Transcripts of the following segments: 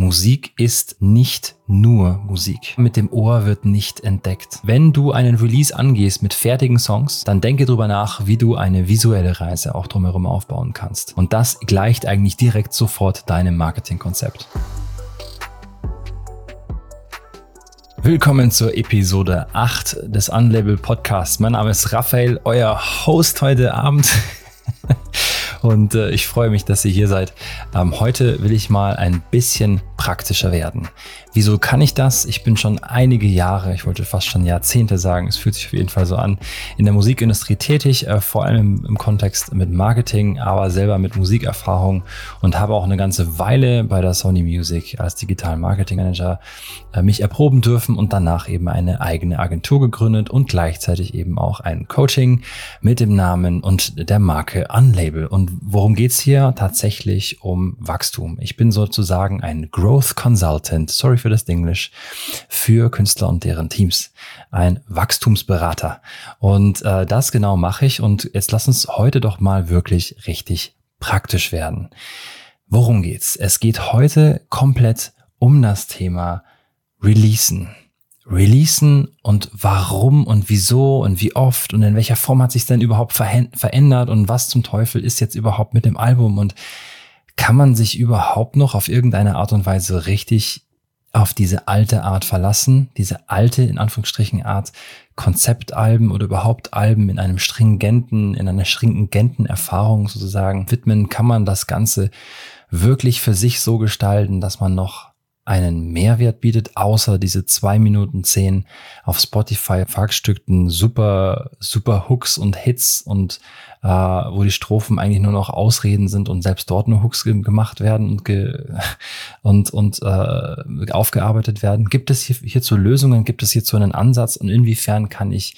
Musik ist nicht nur Musik. Mit dem Ohr wird nicht entdeckt. Wenn du einen Release angehst mit fertigen Songs, dann denke drüber nach, wie du eine visuelle Reise auch drumherum aufbauen kannst. Und das gleicht eigentlich direkt sofort deinem Marketingkonzept. Willkommen zur Episode 8 des Unlabel Podcasts. Mein Name ist Raphael, euer Host heute Abend. Und äh, ich freue mich, dass ihr hier seid. Ähm, heute will ich mal ein bisschen praktischer werden. Wieso kann ich das? Ich bin schon einige Jahre, ich wollte fast schon Jahrzehnte sagen, es fühlt sich auf jeden Fall so an, in der Musikindustrie tätig, äh, vor allem im, Kontext mit Marketing, aber selber mit Musikerfahrung und habe auch eine ganze Weile bei der Sony Music als Digital Marketing Manager äh, mich erproben dürfen und danach eben eine eigene Agentur gegründet und gleichzeitig eben auch ein Coaching mit dem Namen und der Marke Unlabel. Und worum geht's hier? Tatsächlich um Wachstum. Ich bin sozusagen ein Growth Consultant. Sorry für das Englisch, für Künstler und deren Teams. Ein Wachstumsberater. Und äh, das genau mache ich. Und jetzt lass uns heute doch mal wirklich richtig praktisch werden. Worum geht's? Es geht heute komplett um das Thema Releasen. Releasen und warum und wieso und wie oft und in welcher Form hat sich denn überhaupt verändert und was zum Teufel ist jetzt überhaupt mit dem Album und kann man sich überhaupt noch auf irgendeine Art und Weise richtig auf diese alte Art verlassen, diese alte, in Anführungsstrichen, Art Konzeptalben oder überhaupt Alben in einem stringenten, in einer stringenten Erfahrung sozusagen widmen, kann man das Ganze wirklich für sich so gestalten, dass man noch einen Mehrwert bietet, außer diese zwei Minuten zehn auf Spotify verstückten super, super Hooks und Hits und äh, wo die Strophen eigentlich nur noch Ausreden sind und selbst dort nur Hooks gemacht werden und, ge und, und äh, aufgearbeitet werden. Gibt es hier, hierzu Lösungen? Gibt es hierzu einen Ansatz? Und inwiefern kann ich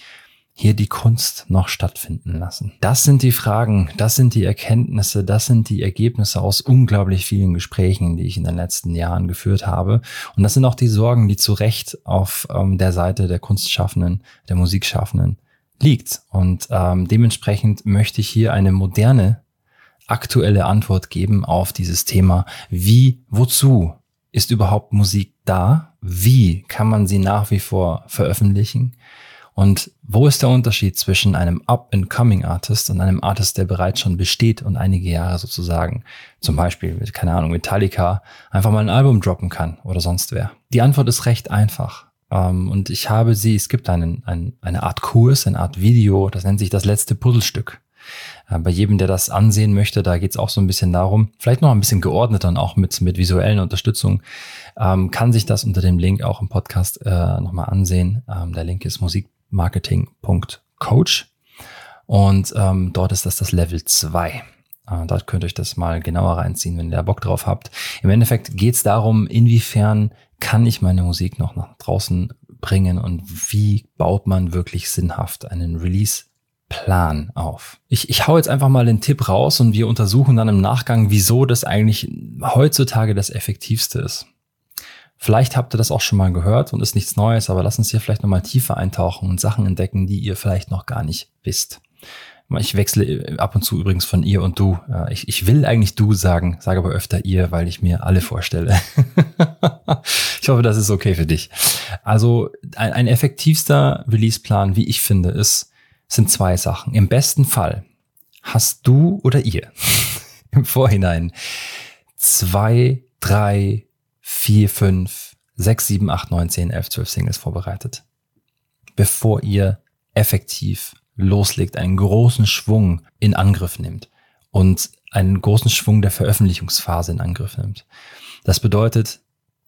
hier die Kunst noch stattfinden lassen? Das sind die Fragen, das sind die Erkenntnisse, das sind die Ergebnisse aus unglaublich vielen Gesprächen, die ich in den letzten Jahren geführt habe. Und das sind auch die Sorgen, die zu Recht auf ähm, der Seite der Kunstschaffenden, der Musikschaffenden liegt. Und ähm, dementsprechend möchte ich hier eine moderne, aktuelle Antwort geben auf dieses Thema. Wie, wozu ist überhaupt Musik da? Wie kann man sie nach wie vor veröffentlichen? Und wo ist der Unterschied zwischen einem Up-and-Coming-Artist und einem Artist, der bereits schon besteht und einige Jahre sozusagen, zum Beispiel keine Ahnung, Metallica, einfach mal ein Album droppen kann oder sonst wer? Die Antwort ist recht einfach. Ähm, und ich habe sie, es gibt einen, einen, eine Art Kurs, eine Art Video, das nennt sich das letzte Puzzlestück. Äh, bei jedem, der das ansehen möchte, da geht es auch so ein bisschen darum, vielleicht noch ein bisschen geordneter und auch mit, mit visuellen Unterstützung, ähm, kann sich das unter dem Link auch im Podcast äh, nochmal ansehen. Ähm, der Link ist musikmarketing.coach und ähm, dort ist das das Level 2. Äh, dort könnt ihr euch das mal genauer reinziehen, wenn ihr Bock drauf habt. Im Endeffekt geht es darum, inwiefern kann ich meine Musik noch nach draußen bringen und wie baut man wirklich sinnhaft einen Release Plan auf. Ich, ich hau jetzt einfach mal den Tipp raus und wir untersuchen dann im Nachgang, wieso das eigentlich heutzutage das Effektivste ist. Vielleicht habt ihr das auch schon mal gehört und ist nichts Neues, aber lass uns hier vielleicht nochmal tiefer eintauchen und Sachen entdecken, die ihr vielleicht noch gar nicht wisst. Ich wechsle äh, ab und zu übrigens von ihr und du. Ich, ich will eigentlich du sagen, sage aber öfter ihr, weil ich mir alle vorstelle. ich hoffe, das ist okay für dich. Also ein, ein effektivster Release-Plan, wie ich finde, ist, sind zwei Sachen. Im besten Fall hast du oder ihr im Vorhinein zwei, drei, vier, fünf, sechs, sieben, acht, neun, zehn, elf, zwölf Singles vorbereitet, bevor ihr effektiv loslegt, einen großen Schwung in Angriff nimmt und einen großen Schwung der Veröffentlichungsphase in Angriff nimmt. Das bedeutet,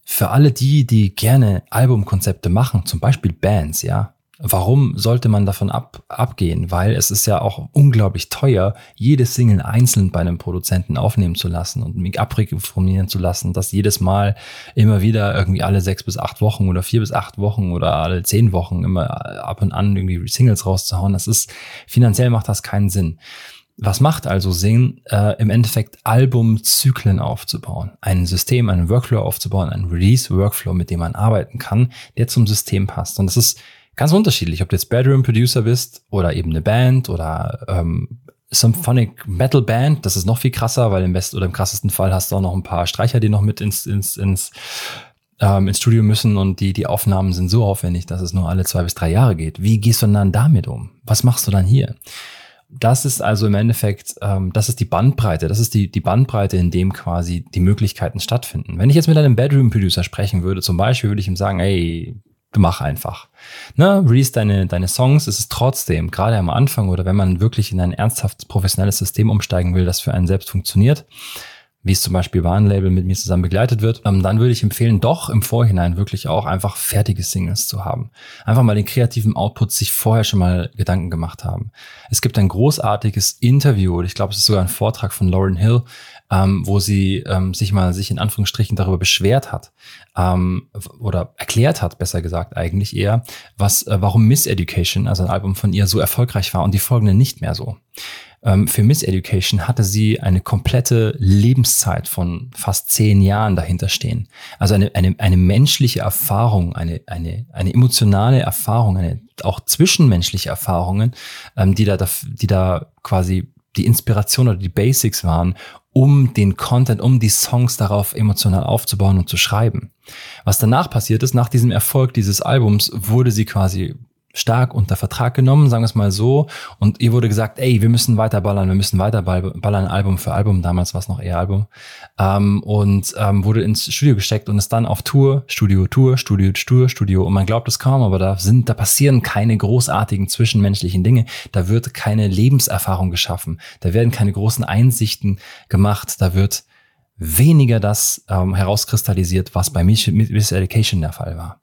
für alle die, die gerne Albumkonzepte machen, zum Beispiel Bands, ja, Warum sollte man davon ab, abgehen? Weil es ist ja auch unglaublich teuer, jede Single einzeln bei einem Produzenten aufnehmen zu lassen und mich abreformieren zu lassen, dass jedes Mal immer wieder irgendwie alle sechs bis acht Wochen oder vier bis acht Wochen oder alle zehn Wochen immer ab und an irgendwie Singles rauszuhauen. Das ist, finanziell macht das keinen Sinn. Was macht also Sinn, äh, im Endeffekt Albumzyklen aufzubauen, ein System, einen Workflow aufzubauen, einen Release-Workflow, mit dem man arbeiten kann, der zum System passt. Und das ist ganz unterschiedlich, ob du jetzt Bedroom Producer bist oder eben eine Band oder ähm, Symphonic Metal Band. Das ist noch viel krasser, weil im besten oder im krassesten Fall hast du auch noch ein paar Streicher, die noch mit ins, ins, ins, ähm, ins Studio müssen und die, die Aufnahmen sind so aufwendig, dass es nur alle zwei bis drei Jahre geht. Wie gehst du dann damit um? Was machst du dann hier? Das ist also im Endeffekt, ähm, das ist die Bandbreite, das ist die, die Bandbreite, in dem quasi die Möglichkeiten stattfinden. Wenn ich jetzt mit einem Bedroom-Producer sprechen würde, zum Beispiel würde ich ihm sagen, ey, mach einfach. Ne, release deine, deine Songs, es ist trotzdem, gerade am Anfang oder wenn man wirklich in ein ernsthaft professionelles System umsteigen will, das für einen selbst funktioniert, wie es zum Beispiel Warnlabel mit mir zusammen begleitet wird, ähm, dann würde ich empfehlen, doch im Vorhinein wirklich auch einfach fertige Singles zu haben. Einfach mal den kreativen Output sich vorher schon mal Gedanken gemacht haben. Es gibt ein großartiges Interview, ich glaube, es ist sogar ein Vortrag von Lauren Hill, ähm, wo sie ähm, sich mal sich in Anführungsstrichen darüber beschwert hat ähm, oder erklärt hat, besser gesagt eigentlich eher, was, äh, warum Miss Education, also ein Album von ihr, so erfolgreich war und die folgende nicht mehr so. Ähm, für Miss Education hatte sie eine komplette Lebenszeit von fast zehn Jahren dahinter stehen. Also eine, eine, eine menschliche Erfahrung, eine, eine, eine emotionale Erfahrung, eine, auch zwischenmenschliche Erfahrungen, ähm, die, da, die da quasi die Inspiration oder die Basics waren, um den Content, um die Songs darauf emotional aufzubauen und zu schreiben. Was danach passiert ist, nach diesem Erfolg dieses Albums, wurde sie quasi stark unter Vertrag genommen, sagen wir es mal so. Und ihr wurde gesagt, ey, wir müssen weiter ballern, wir müssen weiter ballern, Album für Album. Damals war es noch eher Album. Ähm, und ähm, wurde ins Studio gesteckt und ist dann auf Tour, Studio, Tour, Studio, Tour, Studio. Und man glaubt es kaum, aber da sind, da passieren keine großartigen zwischenmenschlichen Dinge. Da wird keine Lebenserfahrung geschaffen. Da werden keine großen Einsichten gemacht. Da wird weniger das ähm, herauskristallisiert, was bei Miss Education der Fall war.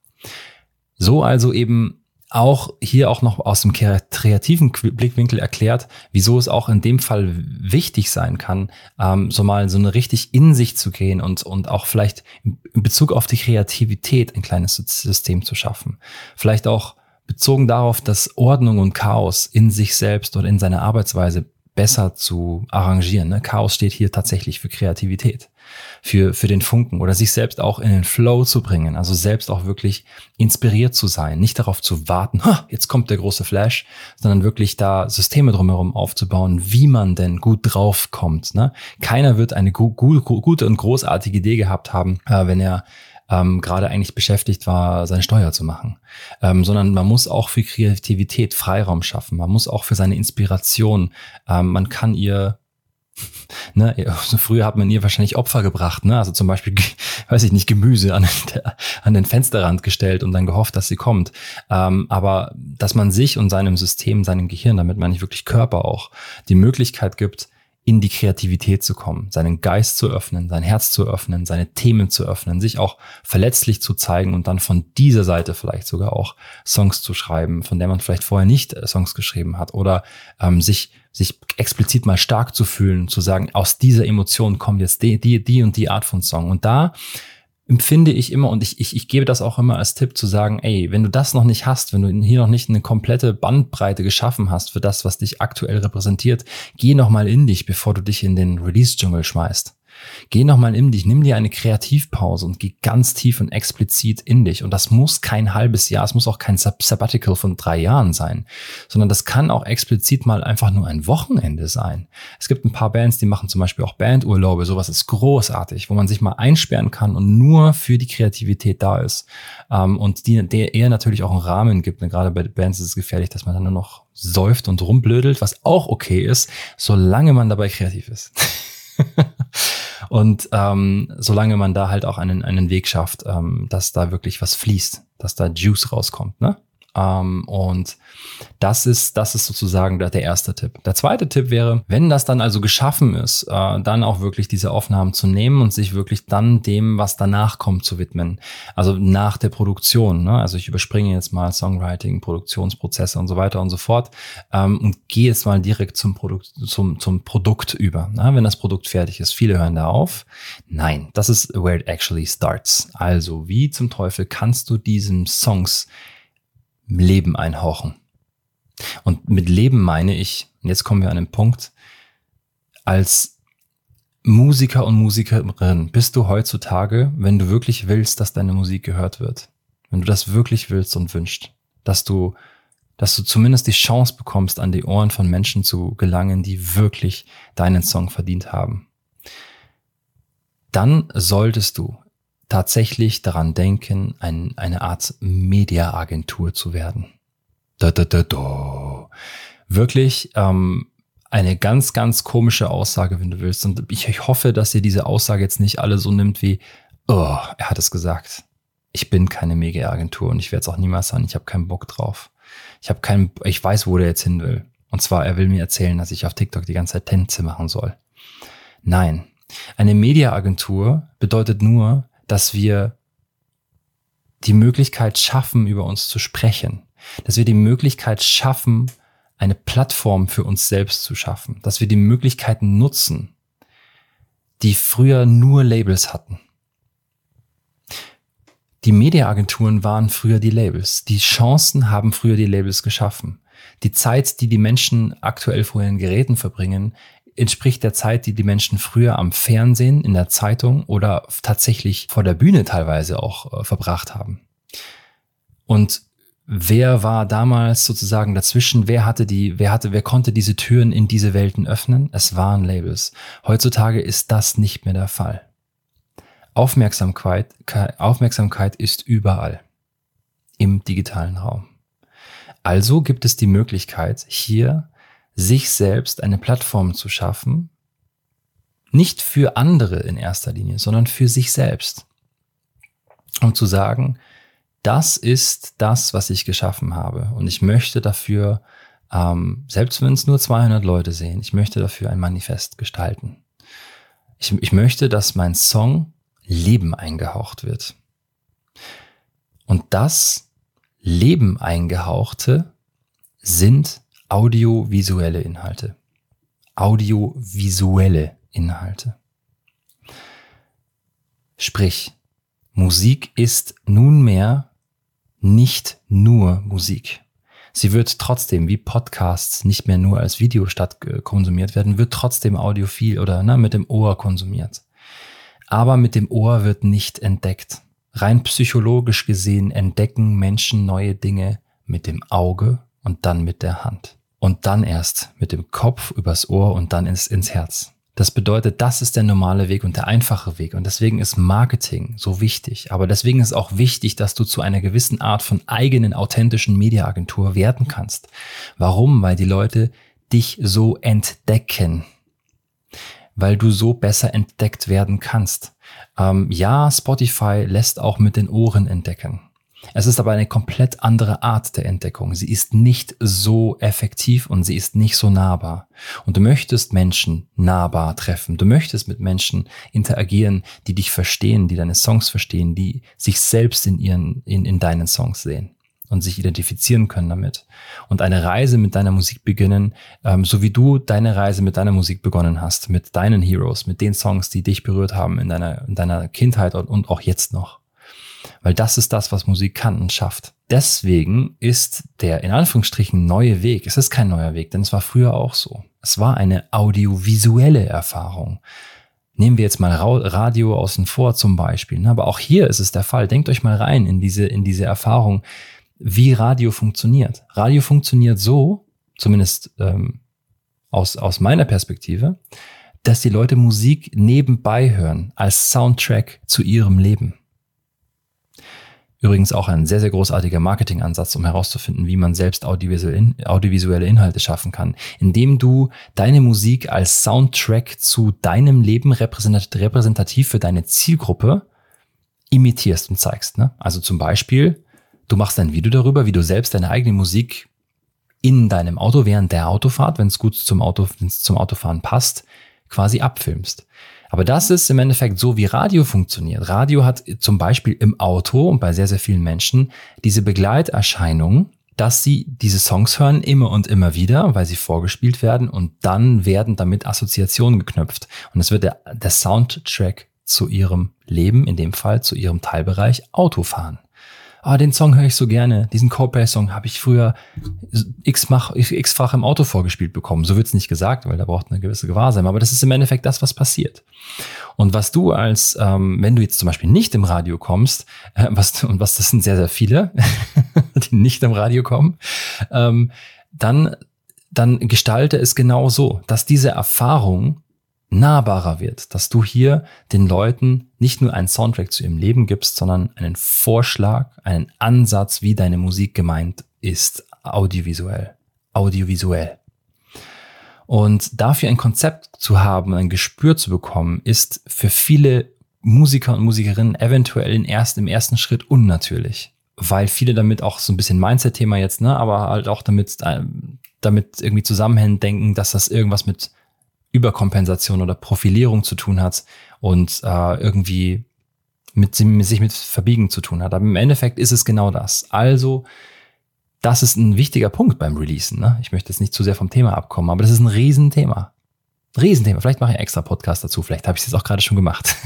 So also eben auch hier auch noch aus dem kreativen Blickwinkel erklärt, wieso es auch in dem Fall wichtig sein kann, ähm, so mal so eine richtig in sich zu gehen und, und auch vielleicht in Bezug auf die Kreativität ein kleines System zu schaffen. Vielleicht auch bezogen darauf, dass Ordnung und Chaos in sich selbst oder in seiner Arbeitsweise besser zu arrangieren. Ne? Chaos steht hier tatsächlich für Kreativität für, für den Funken oder sich selbst auch in den Flow zu bringen, also selbst auch wirklich inspiriert zu sein, nicht darauf zu warten, ha, jetzt kommt der große Flash, sondern wirklich da Systeme drumherum aufzubauen, wie man denn gut drauf kommt. Ne? Keiner wird eine gu gu gute und großartige Idee gehabt haben, äh, wenn er ähm, gerade eigentlich beschäftigt war, seine Steuer zu machen, ähm, sondern man muss auch für Kreativität Freiraum schaffen. Man muss auch für seine Inspiration, ähm, man kann ihr Ne, früher hat man ihr wahrscheinlich Opfer gebracht, ne? Also zum Beispiel, weiß ich nicht, Gemüse an, der, an den Fensterrand gestellt und dann gehofft, dass sie kommt. Ähm, aber dass man sich und seinem System, seinem Gehirn, damit meine ich wirklich Körper auch, die Möglichkeit gibt, in die Kreativität zu kommen, seinen Geist zu öffnen, sein Herz zu öffnen, seine Themen zu öffnen, sich auch verletzlich zu zeigen und dann von dieser Seite vielleicht sogar auch Songs zu schreiben, von der man vielleicht vorher nicht äh, Songs geschrieben hat oder ähm, sich sich explizit mal stark zu fühlen, zu sagen, aus dieser Emotion kommt jetzt die, die, die und die Art von Song. Und da empfinde ich immer und ich, ich, ich gebe das auch immer als Tipp zu sagen, ey, wenn du das noch nicht hast, wenn du hier noch nicht eine komplette Bandbreite geschaffen hast für das, was dich aktuell repräsentiert, geh noch mal in dich, bevor du dich in den Release-Dschungel schmeißt. Geh nochmal in dich, nimm dir eine Kreativpause und geh ganz tief und explizit in dich. Und das muss kein halbes Jahr, es muss auch kein Sabbatical von drei Jahren sein, sondern das kann auch explizit mal einfach nur ein Wochenende sein. Es gibt ein paar Bands, die machen zum Beispiel auch Bandurlaube, sowas ist großartig, wo man sich mal einsperren kann und nur für die Kreativität da ist. Ähm, und die, der eher natürlich auch einen Rahmen gibt. Und gerade bei Bands ist es gefährlich, dass man dann nur noch säuft und rumblödelt, was auch okay ist, solange man dabei kreativ ist. Und ähm, solange man da halt auch einen, einen Weg schafft, ähm, dass da wirklich was fließt, dass da Juice rauskommt, ne? Ähm, und das ist, das ist sozusagen der, erste Tipp. Der zweite Tipp wäre, wenn das dann also geschaffen ist, äh, dann auch wirklich diese Aufnahmen zu nehmen und sich wirklich dann dem, was danach kommt, zu widmen. Also nach der Produktion. Ne? Also ich überspringe jetzt mal Songwriting, Produktionsprozesse und so weiter und so fort ähm, und gehe jetzt mal direkt zum Produkt, zum, zum Produkt über. Ne? Wenn das Produkt fertig ist, viele hören da auf. Nein, das ist where it actually starts. Also wie zum Teufel kannst du diesen Songs Leben einhauchen. Und mit Leben meine ich, jetzt kommen wir an den Punkt, als Musiker und Musikerin bist du heutzutage, wenn du wirklich willst, dass deine Musik gehört wird, wenn du das wirklich willst und wünschst, dass du dass du zumindest die Chance bekommst, an die Ohren von Menschen zu gelangen, die wirklich deinen Song verdient haben. Dann solltest du tatsächlich daran denken, ein, eine Art Mediaagentur zu werden. Da, da, da, da. Wirklich ähm, eine ganz, ganz komische Aussage, wenn du willst. Und ich, ich hoffe, dass ihr diese Aussage jetzt nicht alle so nimmt wie, oh, er hat es gesagt. Ich bin keine Mega-Agentur und ich werde es auch niemals sein. Ich habe keinen Bock drauf. Ich habe keinen, ich weiß, wo der jetzt hin will. Und zwar, er will mir erzählen, dass ich auf TikTok die ganze Zeit Tänze machen soll. Nein. Eine Media-Agentur bedeutet nur, dass wir die Möglichkeit schaffen, über uns zu sprechen. Dass wir die Möglichkeit schaffen, eine Plattform für uns selbst zu schaffen. Dass wir die Möglichkeiten nutzen, die früher nur Labels hatten. Die Mediaagenturen waren früher die Labels. Die Chancen haben früher die Labels geschaffen. Die Zeit, die die Menschen aktuell vor ihren Geräten verbringen, entspricht der Zeit, die die Menschen früher am Fernsehen, in der Zeitung oder tatsächlich vor der Bühne teilweise auch äh, verbracht haben. Und wer war damals sozusagen dazwischen? Wer hatte die, wer hatte, wer konnte diese Türen in diese Welten öffnen? Es waren Labels. Heutzutage ist das nicht mehr der Fall. Aufmerksamkeit, Aufmerksamkeit ist überall im digitalen Raum. Also gibt es die Möglichkeit, hier sich selbst eine Plattform zu schaffen, nicht für andere in erster Linie, sondern für sich selbst. Um zu sagen, das ist das, was ich geschaffen habe. Und ich möchte dafür, ähm, selbst wenn es nur 200 Leute sehen, ich möchte dafür ein Manifest gestalten. Ich, ich möchte, dass mein Song Leben eingehaucht wird. Und das Leben eingehauchte sind audiovisuelle Inhalte. Audiovisuelle Inhalte. Sprich, Musik ist nunmehr nicht nur Musik. Sie wird trotzdem, wie Podcasts nicht mehr nur als Video statt äh, konsumiert werden, wird trotzdem audiophil oder na, mit dem Ohr konsumiert. Aber mit dem Ohr wird nicht entdeckt. Rein psychologisch gesehen entdecken Menschen neue Dinge mit dem Auge und dann mit der Hand und dann erst mit dem Kopf übers Ohr und dann ins, ins Herz. Das bedeutet, das ist der normale Weg und der einfache Weg. Und deswegen ist Marketing so wichtig. Aber deswegen ist auch wichtig, dass du zu einer gewissen Art von eigenen authentischen Mediaagentur werden kannst. Warum? Weil die Leute dich so entdecken. Weil du so besser entdeckt werden kannst. Ähm, ja, Spotify lässt auch mit den Ohren entdecken. Es ist aber eine komplett andere Art der Entdeckung. Sie ist nicht so effektiv und sie ist nicht so nahbar. Und du möchtest Menschen nahbar treffen. Du möchtest mit Menschen interagieren, die dich verstehen, die deine Songs verstehen, die sich selbst in ihren, in, in deinen Songs sehen und sich identifizieren können damit. Und eine Reise mit deiner Musik beginnen, ähm, so wie du deine Reise mit deiner Musik begonnen hast, mit deinen Heroes, mit den Songs, die dich berührt haben in deiner, in deiner Kindheit und, und auch jetzt noch. Weil das ist das, was Musik kann und schafft. Deswegen ist der in Anführungsstrichen neue Weg, es ist kein neuer Weg, denn es war früher auch so. Es war eine audiovisuelle Erfahrung. Nehmen wir jetzt mal Radio außen vor zum Beispiel. Ne? Aber auch hier ist es der Fall. Denkt euch mal rein in diese, in diese Erfahrung, wie Radio funktioniert. Radio funktioniert so, zumindest ähm, aus, aus meiner Perspektive, dass die Leute Musik nebenbei hören als Soundtrack zu ihrem Leben. Übrigens auch ein sehr, sehr großartiger Marketingansatz, um herauszufinden, wie man selbst audiovisuelle Inhalte schaffen kann. Indem du deine Musik als Soundtrack zu deinem Leben repräsentativ für deine Zielgruppe imitierst und zeigst. Ne? Also zum Beispiel, du machst ein Video darüber, wie du selbst deine eigene Musik in deinem Auto während der Autofahrt, wenn es gut zum, Auto, zum Autofahren passt, quasi abfilmst. Aber das ist im Endeffekt so, wie Radio funktioniert. Radio hat zum Beispiel im Auto und bei sehr, sehr vielen Menschen diese Begleiterscheinung, dass sie diese Songs hören immer und immer wieder, weil sie vorgespielt werden und dann werden damit Assoziationen geknüpft. Und es wird der, der Soundtrack zu ihrem Leben, in dem Fall zu ihrem Teilbereich Autofahren ah, den Song höre ich so gerne, diesen Coldplay-Song habe ich früher x-fach im Auto vorgespielt bekommen. So wird's nicht gesagt, weil da braucht eine gewisse Gewahrsam. Aber das ist im Endeffekt das, was passiert. Und was du als, ähm, wenn du jetzt zum Beispiel nicht im Radio kommst, äh, was, und was das sind sehr, sehr viele, die nicht im Radio kommen, ähm, dann, dann gestalte es genau so, dass diese Erfahrung nahbarer wird, dass du hier den Leuten nicht nur einen Soundtrack zu ihrem Leben gibst, sondern einen Vorschlag, einen Ansatz, wie deine Musik gemeint ist, audiovisuell. Audiovisuell. Und dafür ein Konzept zu haben, ein Gespür zu bekommen, ist für viele Musiker und Musikerinnen eventuell erst, im ersten Schritt unnatürlich. Weil viele damit auch so ein bisschen Mindset-Thema jetzt, ne, aber halt auch damit, äh, damit irgendwie zusammenhängend denken, dass das irgendwas mit Überkompensation oder Profilierung zu tun hat und äh, irgendwie mit, sich mit Verbiegen zu tun hat. Aber im Endeffekt ist es genau das. Also, das ist ein wichtiger Punkt beim Releasen. Ne? Ich möchte jetzt nicht zu sehr vom Thema abkommen, aber das ist ein Riesenthema. Riesenthema. Vielleicht mache ich einen extra Podcast dazu. Vielleicht habe ich es jetzt auch gerade schon gemacht.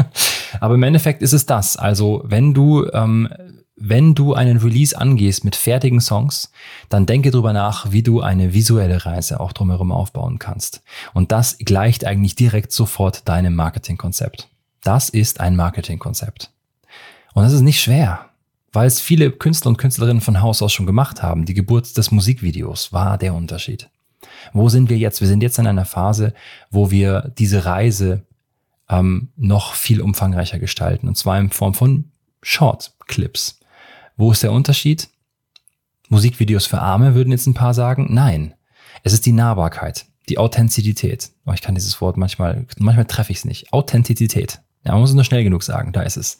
Aber im Endeffekt ist es das. Also wenn du, ähm, wenn du einen Release angehst mit fertigen Songs, dann denke drüber nach, wie du eine visuelle Reise auch drumherum aufbauen kannst. Und das gleicht eigentlich direkt sofort deinem Marketingkonzept. Das ist ein Marketingkonzept. Und das ist nicht schwer, weil es viele Künstler und Künstlerinnen von Haus aus schon gemacht haben. Die Geburt des Musikvideos war der Unterschied. Wo sind wir jetzt? Wir sind jetzt in einer Phase, wo wir diese Reise ähm, noch viel umfangreicher gestalten. Und zwar in Form von Short-Clips. Wo ist der Unterschied? Musikvideos für Arme würden jetzt ein paar sagen. Nein. Es ist die Nahbarkeit, die Authentizität. Oh, ich kann dieses Wort manchmal, manchmal treffe ich es nicht. Authentizität. Ja, man muss es nur schnell genug sagen, da ist es.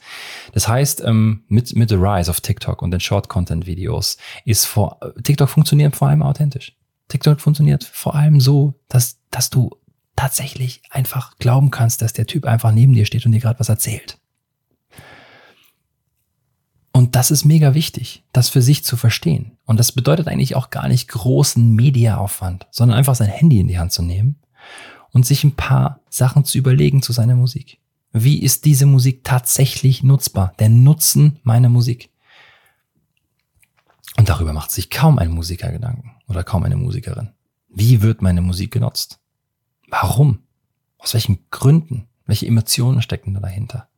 Das heißt, ähm, mit, mit The Rise of TikTok und den Short-Content-Videos ist vor, TikTok funktioniert vor allem authentisch. TikTok funktioniert vor allem so, dass, dass du tatsächlich einfach glauben kannst, dass der Typ einfach neben dir steht und dir gerade was erzählt. Und das ist mega wichtig, das für sich zu verstehen. Und das bedeutet eigentlich auch gar nicht großen Mediaaufwand, sondern einfach sein Handy in die Hand zu nehmen und sich ein paar Sachen zu überlegen zu seiner Musik. Wie ist diese Musik tatsächlich nutzbar? Der Nutzen meiner Musik. Und darüber macht sich kaum ein Musiker Gedanken oder kaum eine Musikerin. Wie wird meine Musik genutzt? Warum? Aus welchen Gründen? Welche Emotionen stecken da dahinter?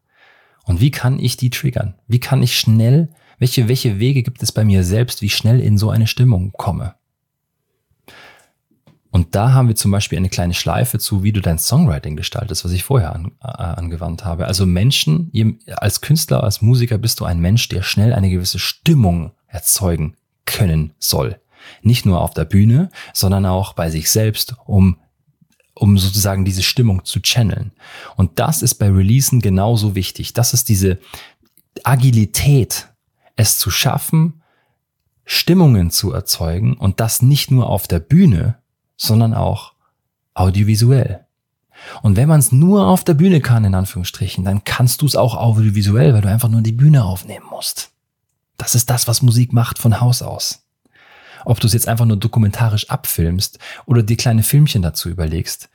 Und wie kann ich die triggern? Wie kann ich schnell, welche, welche Wege gibt es bei mir selbst, wie schnell in so eine Stimmung komme? Und da haben wir zum Beispiel eine kleine Schleife zu, wie du dein Songwriting gestaltest, was ich vorher an, äh, angewandt habe. Also Menschen, als Künstler, als Musiker bist du ein Mensch, der schnell eine gewisse Stimmung erzeugen können soll. Nicht nur auf der Bühne, sondern auch bei sich selbst, um um sozusagen diese Stimmung zu channeln. Und das ist bei Releasen genauso wichtig. Das ist diese Agilität, es zu schaffen, Stimmungen zu erzeugen und das nicht nur auf der Bühne, sondern auch audiovisuell. Und wenn man es nur auf der Bühne kann, in Anführungsstrichen, dann kannst du es auch audiovisuell, weil du einfach nur die Bühne aufnehmen musst. Das ist das, was Musik macht von Haus aus. Ob du es jetzt einfach nur dokumentarisch abfilmst oder dir kleine Filmchen dazu überlegst.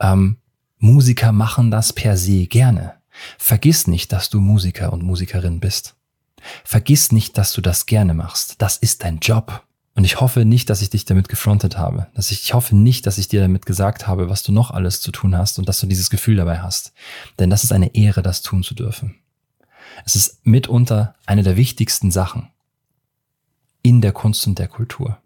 Ähm, Musiker machen das per se gerne. Vergiss nicht, dass du Musiker und Musikerin bist. Vergiss nicht, dass du das gerne machst. Das ist dein Job. Und ich hoffe nicht, dass ich dich damit gefrontet habe. Dass ich, ich hoffe nicht, dass ich dir damit gesagt habe, was du noch alles zu tun hast und dass du dieses Gefühl dabei hast. Denn das ist eine Ehre, das tun zu dürfen. Es ist mitunter eine der wichtigsten Sachen in der Kunst und der Kultur.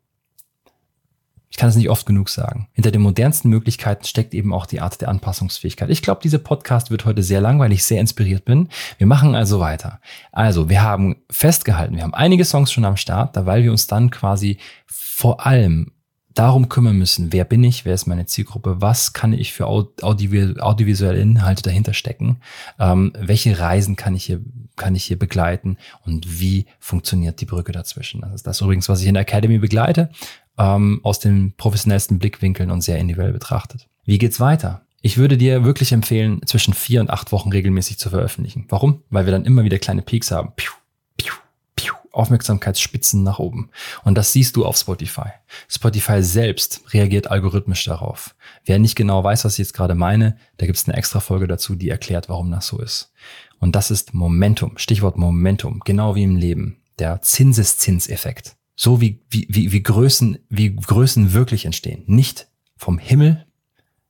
Ich kann es nicht oft genug sagen. Hinter den modernsten Möglichkeiten steckt eben auch die Art der Anpassungsfähigkeit. Ich glaube, dieser Podcast wird heute sehr lang, weil ich sehr inspiriert bin. Wir machen also weiter. Also, wir haben festgehalten, wir haben einige Songs schon am Start, da weil wir uns dann quasi vor allem darum kümmern müssen, wer bin ich, wer ist meine Zielgruppe, was kann ich für audiovisuelle Inhalte dahinter stecken, ähm, welche Reisen kann ich hier kann ich hier begleiten und wie funktioniert die Brücke dazwischen. Das ist das übrigens, was ich in der Academy begleite, ähm, aus den professionellsten Blickwinkeln und sehr individuell betrachtet. Wie geht's weiter? Ich würde dir wirklich empfehlen, zwischen vier und acht Wochen regelmäßig zu veröffentlichen. Warum? Weil wir dann immer wieder kleine Peaks haben. Piu, piu, piu, Aufmerksamkeitsspitzen nach oben. Und das siehst du auf Spotify. Spotify selbst reagiert algorithmisch darauf. Wer nicht genau weiß, was ich jetzt gerade meine, da gibt es eine extra Folge dazu, die erklärt, warum das so ist. Und das ist Momentum. Stichwort Momentum. Genau wie im Leben. Der Zinseszinseffekt. So wie, wie, wie, wie Größen, wie Größen wirklich entstehen. Nicht vom Himmel,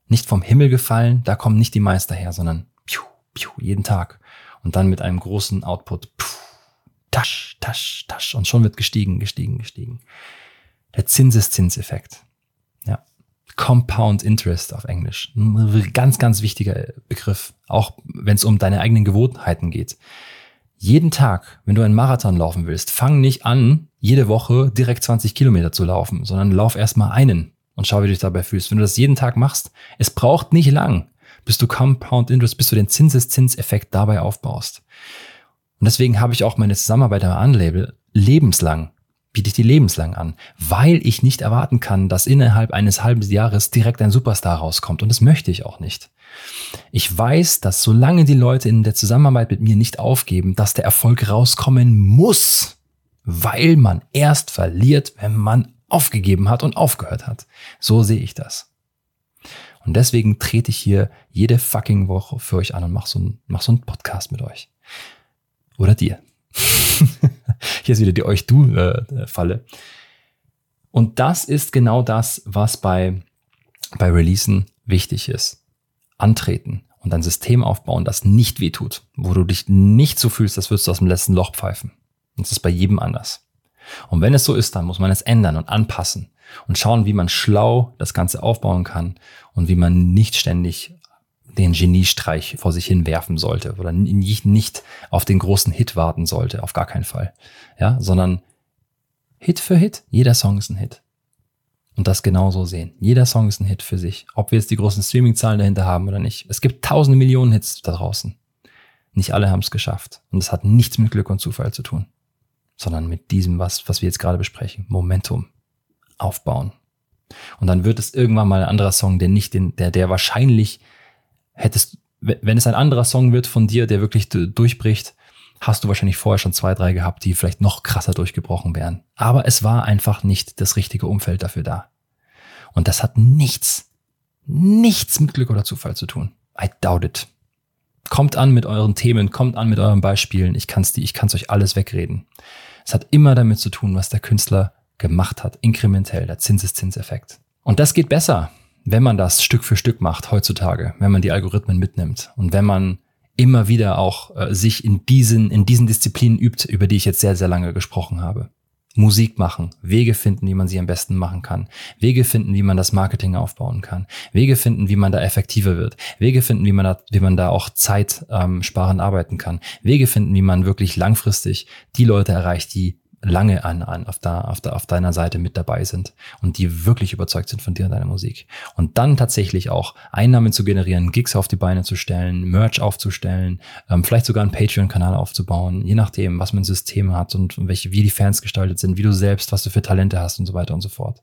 nicht vom Himmel gefallen, da kommen nicht die Meister her, sondern piu, piu, jeden Tag. Und dann mit einem großen Output, piu, tasch, tasch, tasch und schon wird gestiegen, gestiegen, gestiegen. Der Zinseszinseffekt. Compound Interest auf Englisch. Ein ganz, ganz wichtiger Begriff. Auch wenn es um deine eigenen Gewohnheiten geht. Jeden Tag, wenn du einen Marathon laufen willst, fang nicht an, jede Woche direkt 20 Kilometer zu laufen, sondern lauf erstmal einen und schau, wie du dich dabei fühlst. Wenn du das jeden Tag machst, es braucht nicht lang, bis du Compound Interest, bis du den Zinseszinseffekt dabei aufbaust. Und deswegen habe ich auch meine Zusammenarbeit am Anlabel lebenslang, biete ich die lebenslang an, weil ich nicht erwarten kann, dass innerhalb eines halben Jahres direkt ein Superstar rauskommt. Und das möchte ich auch nicht. Ich weiß, dass solange die Leute in der Zusammenarbeit mit mir nicht aufgeben, dass der Erfolg rauskommen muss, weil man erst verliert, wenn man aufgegeben hat und aufgehört hat. So sehe ich das. Und deswegen trete ich hier jede fucking Woche für euch an und mach so mach so einen Podcast mit euch. Oder dir. hier ist wieder die euch-du-Falle. Äh, und das ist genau das, was bei, bei Releasen wichtig ist. Antreten und ein System aufbauen, das nicht wehtut, wo du dich nicht so fühlst, als würdest du aus dem letzten Loch pfeifen. Das ist bei jedem anders. Und wenn es so ist, dann muss man es ändern und anpassen und schauen, wie man schlau das Ganze aufbauen kann und wie man nicht ständig den Geniestreich vor sich hin werfen sollte oder nicht, auf den großen Hit warten sollte, auf gar keinen Fall. Ja, sondern Hit für Hit. Jeder Song ist ein Hit. Und das genauso sehen. Jeder Song ist ein Hit für sich. Ob wir jetzt die großen Streaming-Zahlen dahinter haben oder nicht. Es gibt tausende Millionen Hits da draußen. Nicht alle haben es geschafft. Und es hat nichts mit Glück und Zufall zu tun sondern mit diesem, was, was wir jetzt gerade besprechen, Momentum aufbauen. Und dann wird es irgendwann mal ein anderer Song, der nicht den, der, der wahrscheinlich hättest, wenn es ein anderer Song wird von dir, der wirklich durchbricht, hast du wahrscheinlich vorher schon zwei, drei gehabt, die vielleicht noch krasser durchgebrochen wären. Aber es war einfach nicht das richtige Umfeld dafür da. Und das hat nichts, nichts mit Glück oder Zufall zu tun. I doubt it. Kommt an mit euren Themen, kommt an mit euren Beispielen. Ich kann's die, ich kann's euch alles wegreden. Es hat immer damit zu tun, was der Künstler gemacht hat, inkrementell, der Zinseszinseffekt. Und das geht besser, wenn man das Stück für Stück macht heutzutage, wenn man die Algorithmen mitnimmt und wenn man immer wieder auch äh, sich in diesen, in diesen Disziplinen übt, über die ich jetzt sehr, sehr lange gesprochen habe. Musik machen, Wege finden, wie man sie am besten machen kann, Wege finden, wie man das Marketing aufbauen kann, Wege finden, wie man da effektiver wird, Wege finden, wie man da, wie man da auch Zeit ähm, sparen arbeiten kann, Wege finden, wie man wirklich langfristig die Leute erreicht, die lange an, an auf, da, auf, da, auf deiner Seite mit dabei sind und die wirklich überzeugt sind von dir und deiner Musik. Und dann tatsächlich auch Einnahmen zu generieren, Gigs auf die Beine zu stellen, Merch aufzustellen, ähm, vielleicht sogar einen Patreon-Kanal aufzubauen, je nachdem, was man System hat und welche, wie die Fans gestaltet sind, wie du selbst, was du für Talente hast und so weiter und so fort.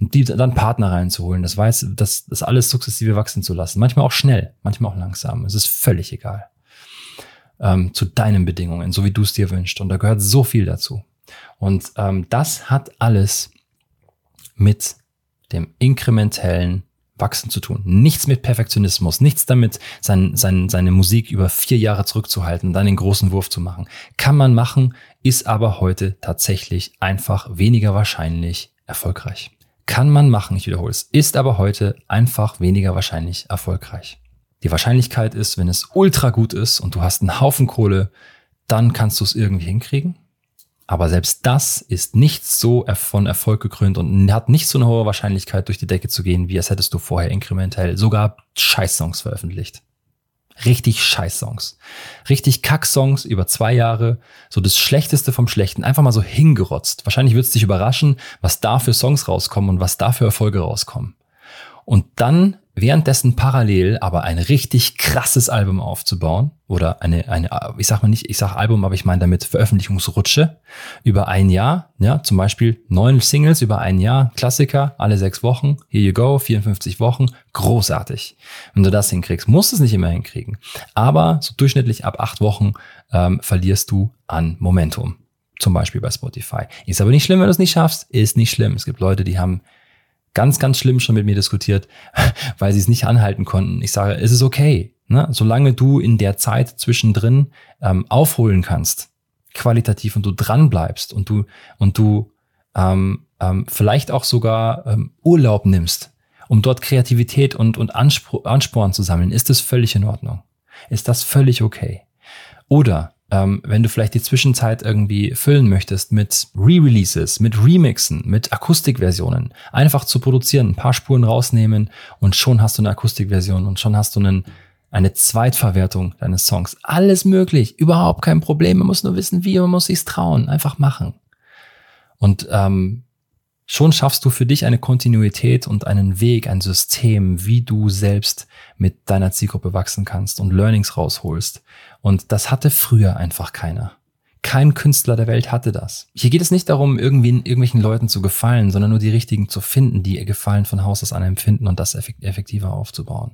Und die dann Partner reinzuholen, das weiß, das, das alles sukzessive wachsen zu lassen. Manchmal auch schnell, manchmal auch langsam. Es ist völlig egal. Ähm, zu deinen Bedingungen, so wie du es dir wünschst. Und da gehört so viel dazu. Und ähm, das hat alles mit dem inkrementellen Wachsen zu tun. Nichts mit Perfektionismus, nichts damit, sein, sein, seine Musik über vier Jahre zurückzuhalten, dann den großen Wurf zu machen. Kann man machen, ist aber heute tatsächlich einfach weniger wahrscheinlich erfolgreich. Kann man machen, ich wiederhole es, ist aber heute einfach weniger wahrscheinlich erfolgreich. Die Wahrscheinlichkeit ist, wenn es ultra gut ist und du hast einen Haufen Kohle, dann kannst du es irgendwie hinkriegen. Aber selbst das ist nicht so von Erfolg gekrönt und hat nicht so eine hohe Wahrscheinlichkeit, durch die Decke zu gehen, wie als hättest du vorher inkrementell sogar Scheiß-Songs veröffentlicht. Richtig Scheiß-Songs. Richtig Kack-Songs über zwei Jahre. So das Schlechteste vom Schlechten. Einfach mal so hingerotzt. Wahrscheinlich wird es dich überraschen, was da für Songs rauskommen und was da für Erfolge rauskommen. Und dann währenddessen parallel aber ein richtig krasses Album aufzubauen oder eine, eine, ich sag mal nicht, ich sag Album, aber ich meine damit Veröffentlichungsrutsche über ein Jahr, ja, zum Beispiel neun Singles über ein Jahr, Klassiker, alle sechs Wochen, here you go, 54 Wochen, großartig. Wenn du das hinkriegst, musst du es nicht immer hinkriegen, aber so durchschnittlich ab acht Wochen ähm, verlierst du an Momentum. Zum Beispiel bei Spotify. Ist aber nicht schlimm, wenn du es nicht schaffst. Ist nicht schlimm. Es gibt Leute, die haben ganz, ganz schlimm schon mit mir diskutiert, weil sie es nicht anhalten konnten. Ich sage, es ist okay, ne? solange du in der Zeit zwischendrin ähm, aufholen kannst, qualitativ und du dran bleibst und du und du ähm, ähm, vielleicht auch sogar ähm, Urlaub nimmst, um dort Kreativität und und Anspor Ansporn zu sammeln, ist das völlig in Ordnung. Ist das völlig okay? Oder ähm, wenn du vielleicht die Zwischenzeit irgendwie füllen möchtest mit Re-Releases, mit Remixen, mit Akustikversionen, einfach zu produzieren, ein paar Spuren rausnehmen und schon hast du eine Akustikversion und schon hast du einen, eine Zweitverwertung deines Songs. Alles möglich, überhaupt kein Problem. Man muss nur wissen, wie, man muss sich's trauen, einfach machen. Und ähm, Schon schaffst du für dich eine Kontinuität und einen Weg, ein System, wie du selbst mit deiner Zielgruppe wachsen kannst und Learnings rausholst. Und das hatte früher einfach keiner. Kein Künstler der Welt hatte das. Hier geht es nicht darum, irgendwie irgendwelchen Leuten zu gefallen, sondern nur die richtigen zu finden, die ihr Gefallen von Haus aus an empfinden und das effektiver aufzubauen.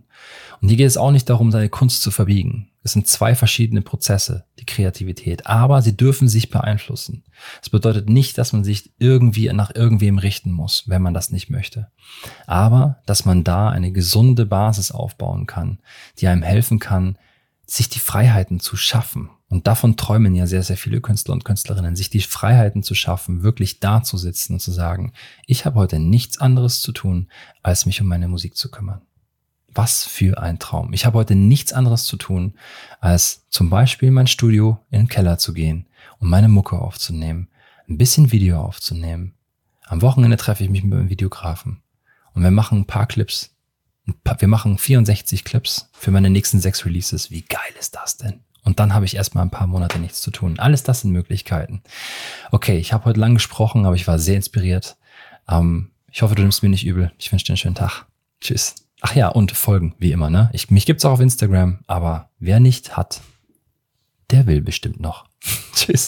Und hier geht es auch nicht darum, seine Kunst zu verbiegen. Es sind zwei verschiedene Prozesse, die Kreativität, aber sie dürfen sich beeinflussen. Das bedeutet nicht, dass man sich irgendwie nach irgendwem richten muss, wenn man das nicht möchte. Aber, dass man da eine gesunde Basis aufbauen kann, die einem helfen kann, sich die Freiheiten zu schaffen. Und davon träumen ja sehr, sehr viele Künstler und Künstlerinnen, sich die Freiheiten zu schaffen, wirklich da zu sitzen und zu sagen, ich habe heute nichts anderes zu tun, als mich um meine Musik zu kümmern. Was für ein Traum. Ich habe heute nichts anderes zu tun, als zum Beispiel in mein Studio in den Keller zu gehen und meine Mucke aufzunehmen, ein bisschen Video aufzunehmen. Am Wochenende treffe ich mich mit einem Videografen und wir machen ein paar Clips wir machen 64 Clips für meine nächsten sechs Releases. Wie geil ist das denn? Und dann habe ich erstmal ein paar Monate nichts zu tun. Alles das sind Möglichkeiten. Okay, ich habe heute lang gesprochen, aber ich war sehr inspiriert. Ähm, ich hoffe, du nimmst mir nicht übel. Ich wünsche dir einen schönen Tag. Tschüss. Ach ja, und Folgen, wie immer, ne? Ich, mich gibt's auch auf Instagram, aber wer nicht hat, der will bestimmt noch. Tschüss.